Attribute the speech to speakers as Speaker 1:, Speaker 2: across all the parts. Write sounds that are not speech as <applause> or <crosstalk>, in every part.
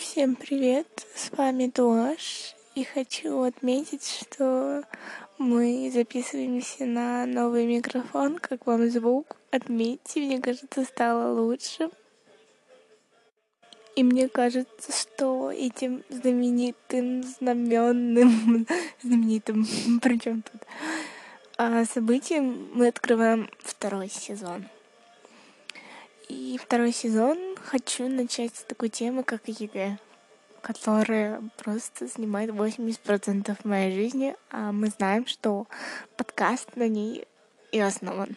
Speaker 1: Всем привет, с вами Дуаш, и хочу отметить, что мы записываемся на новый микрофон, как вам звук, отметьте, мне кажется, стало лучше. И мне кажется, что этим знаменитым, знаменным, <laughs> знаменитым, <laughs> причем тут, а, событием мы открываем второй сезон. И второй сезон хочу начать с такой темы, как ЕГЭ, которая просто занимает 80% моей жизни, а мы знаем, что подкаст на ней и основан.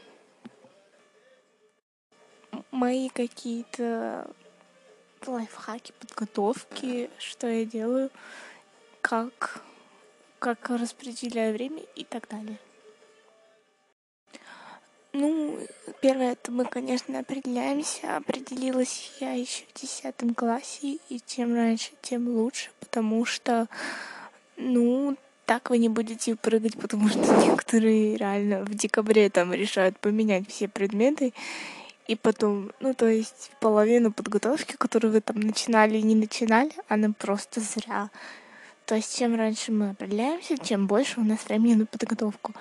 Speaker 1: Мои какие-то лайфхаки, подготовки, что я делаю, как, как распределяю время и так далее. Ну, первое, это мы, конечно, определяемся. Определилась я еще в десятом классе, и чем раньше, тем лучше, потому что, ну, так вы не будете прыгать, потому что некоторые реально в декабре там решают поменять все предметы, и потом, ну, то есть половину подготовки, которую вы там начинали и не начинали, она просто зря. То есть чем раньше мы определяемся, чем больше у нас времени на подготовку.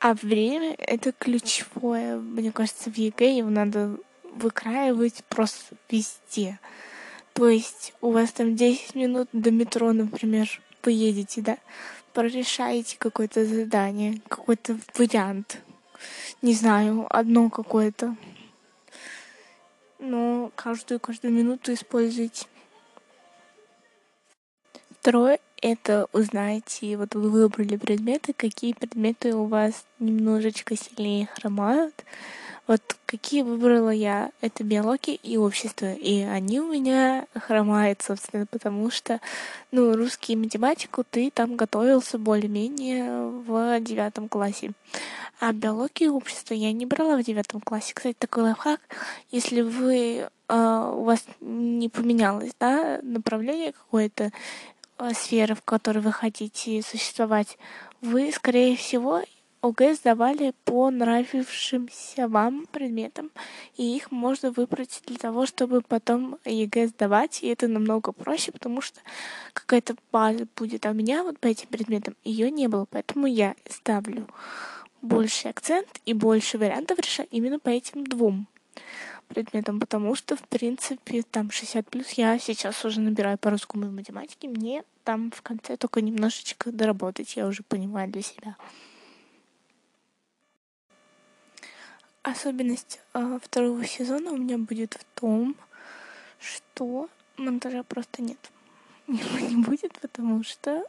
Speaker 1: А время — это ключевое. Мне кажется, в ЕГЭ его надо выкраивать просто везде. То есть у вас там 10 минут до метро, например, поедете, да, прорешаете какое-то задание, какой-то вариант. Не знаю, одно какое-то. Но каждую, каждую минуту используйте. Второе это узнаете, вот вы выбрали предметы, какие предметы у вас немножечко сильнее хромают. Вот какие выбрала я, это биология и общество. И они у меня хромают, собственно, потому что, ну, русский математику ты там готовился более-менее в девятом классе. А биологию и общество я не брала в девятом классе. Кстати, такой лайфхак, если вы Uh, у вас не поменялось, да, направление какое-то, Э, сферы, в которой вы хотите существовать, вы, скорее всего, ОГЭ сдавали по нравившимся вам предметам, и их можно выбрать для того, чтобы потом ЕГЭ сдавать, и это намного проще, потому что какая-то база будет, а у меня вот по этим предметам ее не было, поэтому я ставлю больше акцент и больше вариантов решаю именно по этим двум предметом, потому что, в принципе, там 60 плюс я сейчас уже набираю по русскому и математике, мне там в конце только немножечко доработать, я уже понимаю для себя. Особенность э, второго сезона у меня будет в том, что монтажа просто нет. <laughs> Его не будет, потому что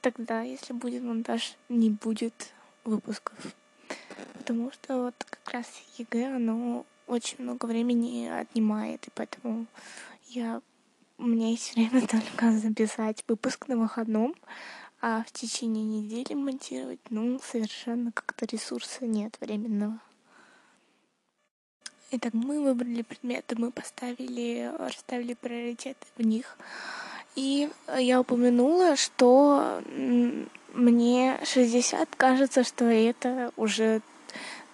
Speaker 1: тогда, если будет монтаж, не будет выпусков. Потому что вот как раз ЕГЭ, оно очень много времени отнимает, и поэтому я у меня есть время <laughs> только записать выпуск на выходном, а в течение недели монтировать, ну, совершенно как-то ресурса нет временного. Итак, мы выбрали предметы, мы поставили, расставили приоритеты в них. И я упомянула, что мне 60 кажется, что это уже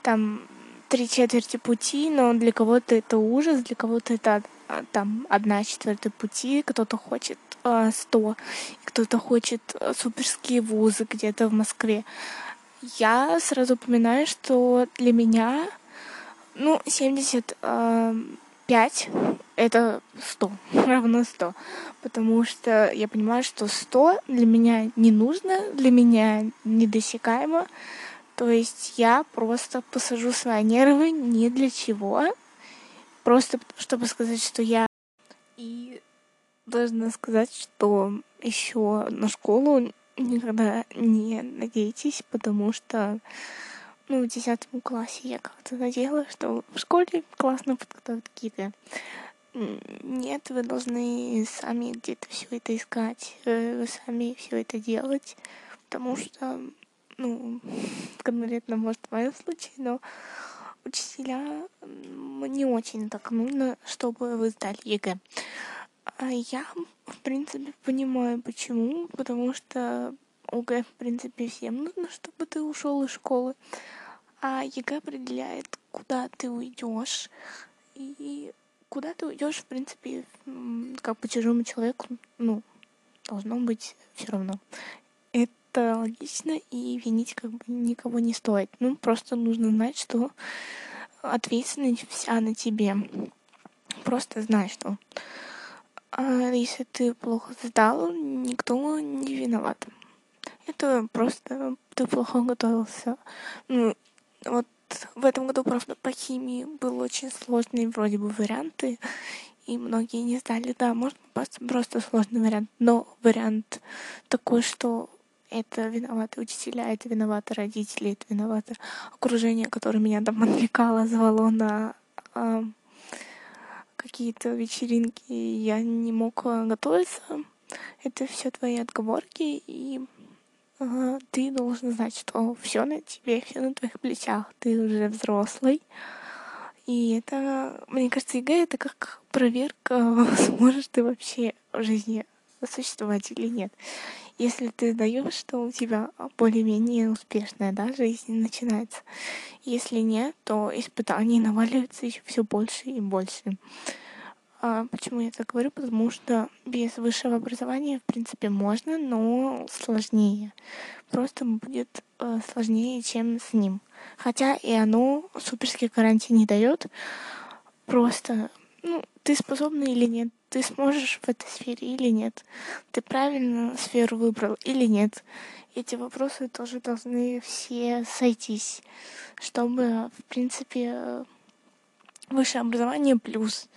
Speaker 1: там три четверти пути, но для кого-то это ужас, для кого-то это а, там одна четвертая пути, кто-то хочет а, сто, кто-то хочет а, суперские вузы где-то в Москве. Я сразу упоминаю, что для меня, ну, 75 это 100, <laughs> равно 100. Потому что я понимаю, что 100 для меня не нужно, для меня недосягаемо. То есть я просто посажу свои нервы ни для чего. Просто чтобы сказать, что я... И должна сказать, что еще на школу никогда не надейтесь, потому что ну, в десятом классе я как-то надеялась, что в школе классно подготовят какие-то. Нет, вы должны сами где-то все это искать, э, вы сами все это делать, потому что ну, <laughs> конкретно, может, в моем случае, но учителя не очень так нужно, чтобы вы сдали ЕГЭ. А я, в принципе, понимаю, почему, потому что ОГЭ, в принципе, всем нужно, чтобы ты ушел из школы, а ЕГЭ определяет, куда ты уйдешь и куда ты уйдешь, в принципе, как по чужому человеку, ну, должно быть все равно. Это логично, и винить как бы никого не стоит. Ну, просто нужно знать, что ответственность вся на тебе. Просто знай, что а если ты плохо сдал, никто не виноват. Это просто ты плохо готовился. Ну, вот в этом году, правда, по химии был очень сложные вроде бы варианты, и многие не сдали. Да, может просто, просто сложный вариант, но вариант такой, что это виноваты учителя, это виноваты родители, это виноваты окружение, которое меня там отвлекало, звало на э, какие-то вечеринки, я не мог готовиться. Это все твои отговорки, и э, ты должен знать, что все на тебе, все на твоих плечах. Ты уже взрослый. И это, мне кажется, ЕГЭ это как проверка, <laughs> сможешь ты вообще в жизни существовать или нет. Если ты даешь, что у тебя более-менее успешная да, жизнь начинается. Если нет, то испытаний наваливается еще все больше и больше. А почему я так говорю? Потому что без высшего образования, в принципе, можно, но сложнее. Просто будет э, сложнее, чем с ним. Хотя и оно суперских гарантий не дает. Просто, ну, ты способна или нет, ты сможешь в этой сфере или нет, ты правильно сферу выбрал или нет. Эти вопросы тоже должны все сойтись, чтобы, в принципе, высшее образование плюс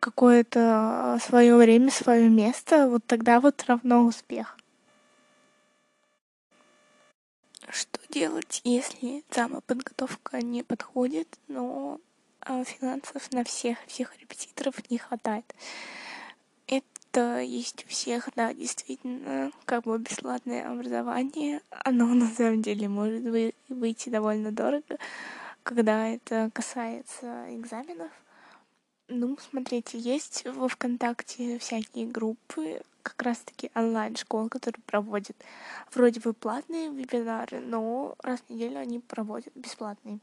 Speaker 1: какое-то свое время, свое место, вот тогда вот равно успех. Что делать, если самоподготовка не подходит, но а, финансов на всех, всех репетиторов не хватает? Это есть у всех, да, действительно, как бы бесплатное образование. Оно на самом деле может выйти довольно дорого, когда это касается экзаменов. Ну, смотрите, есть во ВКонтакте всякие группы, как раз-таки онлайн-школ, которые проводят вроде бы платные вебинары, но раз в неделю они проводят бесплатные.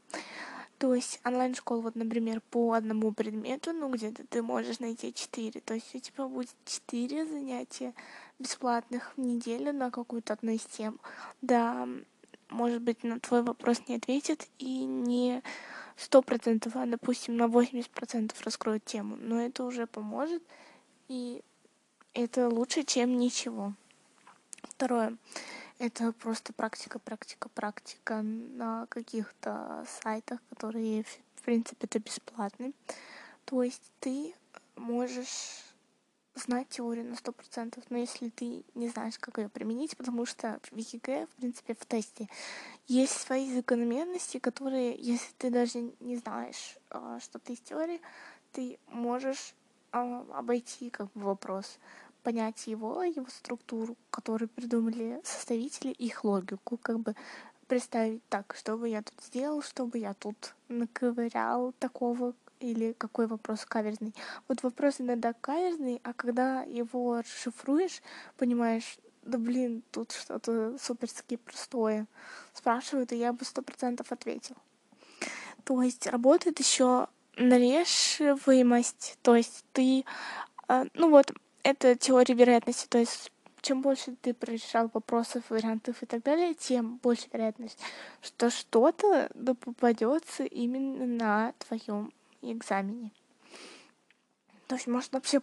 Speaker 1: То есть онлайн-школ, вот, например, по одному предмету, ну, где-то ты можешь найти четыре. То есть у тебя будет четыре занятия бесплатных в неделю на какую-то одну из тем. Да, может быть, на твой вопрос не ответят и не сто процентов, а, допустим, на восемьдесят процентов раскроют тему, но это уже поможет, и это лучше, чем ничего. Второе. Это просто практика, практика, практика на каких-то сайтах, которые, в принципе, это бесплатные. То есть ты можешь знать теорию на сто процентов, но если ты не знаешь, как ее применить, потому что в ЕГЭ, в принципе, в тесте есть свои закономерности, которые, если ты даже не знаешь а, что-то из теории, ты можешь а, обойти как бы вопрос, понять его, его структуру, которую придумали составители, их логику, как бы представить так, что бы я тут сделал, чтобы я тут наковырял такого или какой вопрос каверзный. Вот вопрос иногда каверзный, а когда его расшифруешь, понимаешь, да блин, тут что-то суперски простое. Спрашивают, и я бы сто процентов ответил. То есть работает еще нарешиваемость. То есть ты, а, ну вот, это теория вероятности. То есть чем больше ты прорешал вопросов, вариантов и так далее, тем больше вероятность, что что-то да попадется именно на твоем экзамене. То есть, может, вообще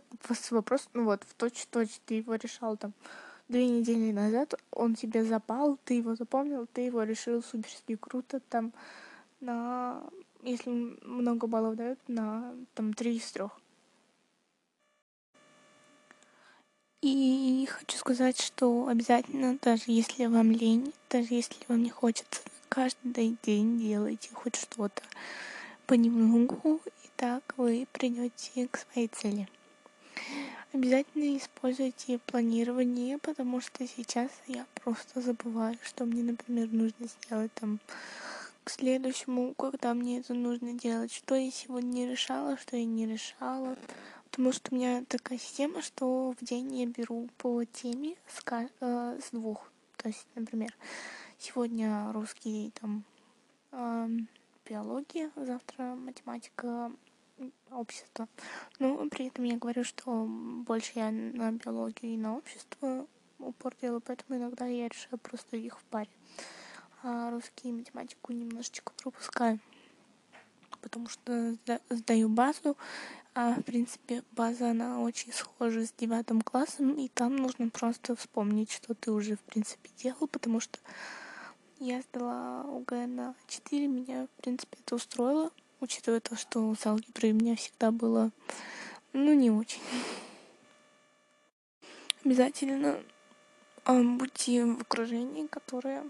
Speaker 1: вопрос, ну вот, в точь-точь ты его решал там две недели назад, он тебе запал, ты его запомнил, ты его решил суперски круто, там, на, если много баллов дают, на, там, три из трех. И хочу сказать, что обязательно, даже если вам лень, даже если вам не хочется, каждый день делайте хоть что-то понемногу, и так вы придете к своей цели. Обязательно используйте планирование, потому что сейчас я просто забываю, что мне, например, нужно сделать там к следующему, когда мне это нужно делать, что я сегодня не решала, что я не решала. Потому что у меня такая система, что в день я беру по теме с, э, с двух. То есть, например, сегодня русский там э, биология, завтра математика, общество. Но при этом я говорю, что больше я на биологию и на общество упор делаю, поэтому иногда я решаю просто их в паре. А русский и математику немножечко пропускаю, потому что сдаю базу, а в принципе база, она очень схожа с девятым классом, и там нужно просто вспомнить, что ты уже в принципе делал, потому что я сдала ОГЭ на 4, меня в принципе это устроило, учитывая то, что с алгеброй у меня всегда было, ну, не очень. Обязательно будьте в окружении, которое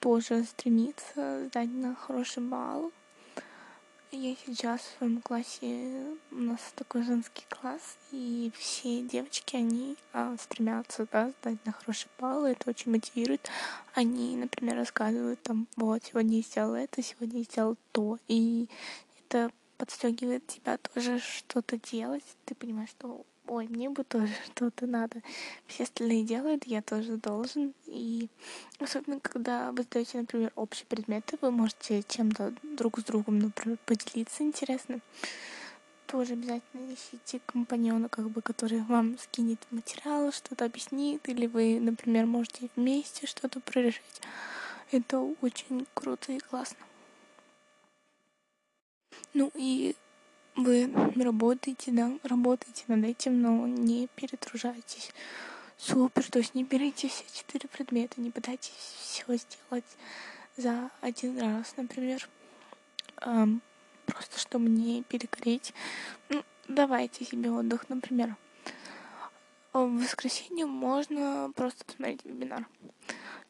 Speaker 1: тоже стремится сдать на хороший балл. Я сейчас в своем классе, у нас такой женский класс, и все девочки, они а, стремятся да, сдать на хороший балл, и это очень мотивирует. Они, например, рассказывают там, вот, сегодня я сделал это, сегодня я сделал то, и это подстегивает тебя тоже что-то делать. Ты понимаешь, что ой, мне бы тоже <laughs> что-то надо. Все остальные делают, я тоже должен. И особенно, когда вы сдаете, например, общие предметы, вы можете чем-то друг с другом, например, поделиться интересно. Тоже обязательно ищите компаньона, как бы, который вам скинет материал, что-то объяснит, или вы, например, можете вместе что-то прорешать. Это очень круто и классно. Ну и вы работаете, да, работаете над этим, но не перетружайтесь. Супер, то есть не берите все четыре предмета, не пытайтесь все сделать за один раз, например. Эм, просто чтобы не перегореть. Ну, давайте себе отдых, например. В воскресенье можно просто посмотреть вебинар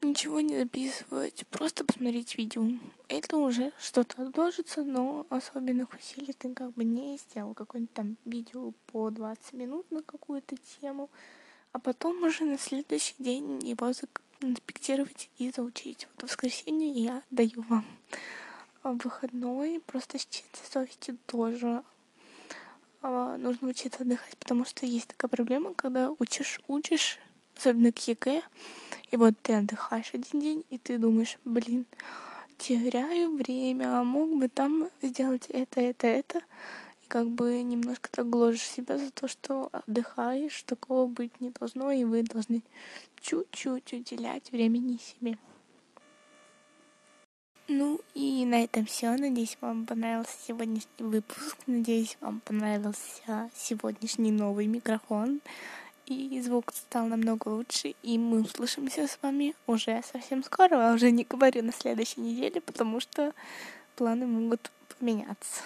Speaker 1: ничего не записывать, просто посмотреть видео. Это уже что-то отложится, но особенных усилий ты как бы не сделал. Какое-нибудь там видео по 20 минут на какую-то тему, а потом уже на следующий день его инспектировать и заучить. Вот в воскресенье я даю вам выходной, просто с чистой совестью тоже а, нужно учиться отдыхать, потому что есть такая проблема, когда учишь, учишь, особенно к ЕГЭ, и вот ты отдыхаешь один день, и ты думаешь, блин, теряю время, а мог бы там сделать это, это, это. И как бы немножко так гложешь себя за то, что отдыхаешь, такого быть не должно, и вы должны чуть-чуть уделять времени себе. Ну и на этом все. Надеюсь, вам понравился сегодняшний выпуск. Надеюсь, вам понравился сегодняшний новый микрофон и звук стал намного лучше, и мы услышимся с вами уже совсем скоро, а уже не говорю на следующей неделе, потому что планы могут поменяться.